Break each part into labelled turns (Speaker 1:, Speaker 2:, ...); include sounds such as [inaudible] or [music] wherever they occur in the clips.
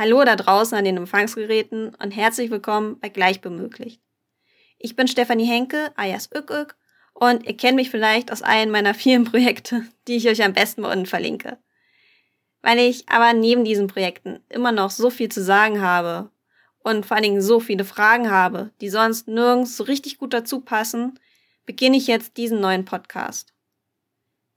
Speaker 1: Hallo da draußen an den Empfangsgeräten und herzlich willkommen bei Gleichbemöglicht. Ich bin Stefanie Henke, alias Ückück, und ihr kennt mich vielleicht aus einem meiner [laughs] vielen Projekte, die ich euch am besten unten verlinke. Weil ich aber neben diesen Projekten immer noch so viel zu sagen habe und vor allen Dingen so viele Fragen habe, die sonst nirgends so richtig gut dazu passen, beginne ich jetzt diesen neuen Podcast.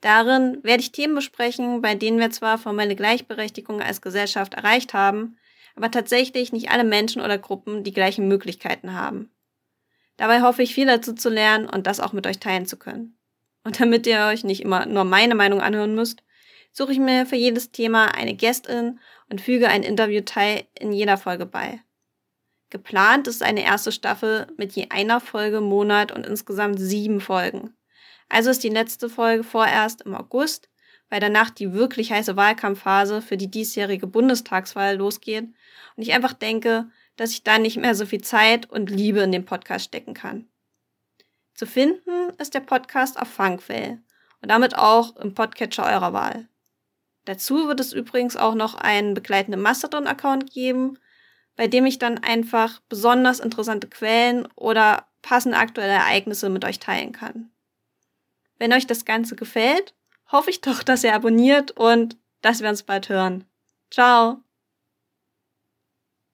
Speaker 1: Darin werde ich Themen besprechen, bei denen wir zwar formelle Gleichberechtigung als Gesellschaft erreicht haben, aber tatsächlich nicht alle Menschen oder Gruppen die gleichen Möglichkeiten haben. Dabei hoffe ich viel dazu zu lernen und das auch mit euch teilen zu können. Und damit ihr euch nicht immer nur meine Meinung anhören müsst, suche ich mir für jedes Thema eine Gästin und füge ein Interviewteil in jeder Folge bei. Geplant ist eine erste Staffel mit je einer Folge Monat und insgesamt sieben Folgen. Also ist die letzte Folge vorerst im August, weil danach die wirklich heiße Wahlkampfphase für die diesjährige Bundestagswahl losgeht und ich einfach denke, dass ich da nicht mehr so viel Zeit und Liebe in den Podcast stecken kann. Zu finden ist der Podcast auf Funkville und damit auch im Podcatcher eurer Wahl. Dazu wird es übrigens auch noch einen begleitenden Mastodon-Account geben, bei dem ich dann einfach besonders interessante Quellen oder passende aktuelle Ereignisse mit euch teilen kann. Wenn euch das Ganze gefällt, hoffe ich doch, dass ihr abonniert und dass wir uns bald hören. Ciao!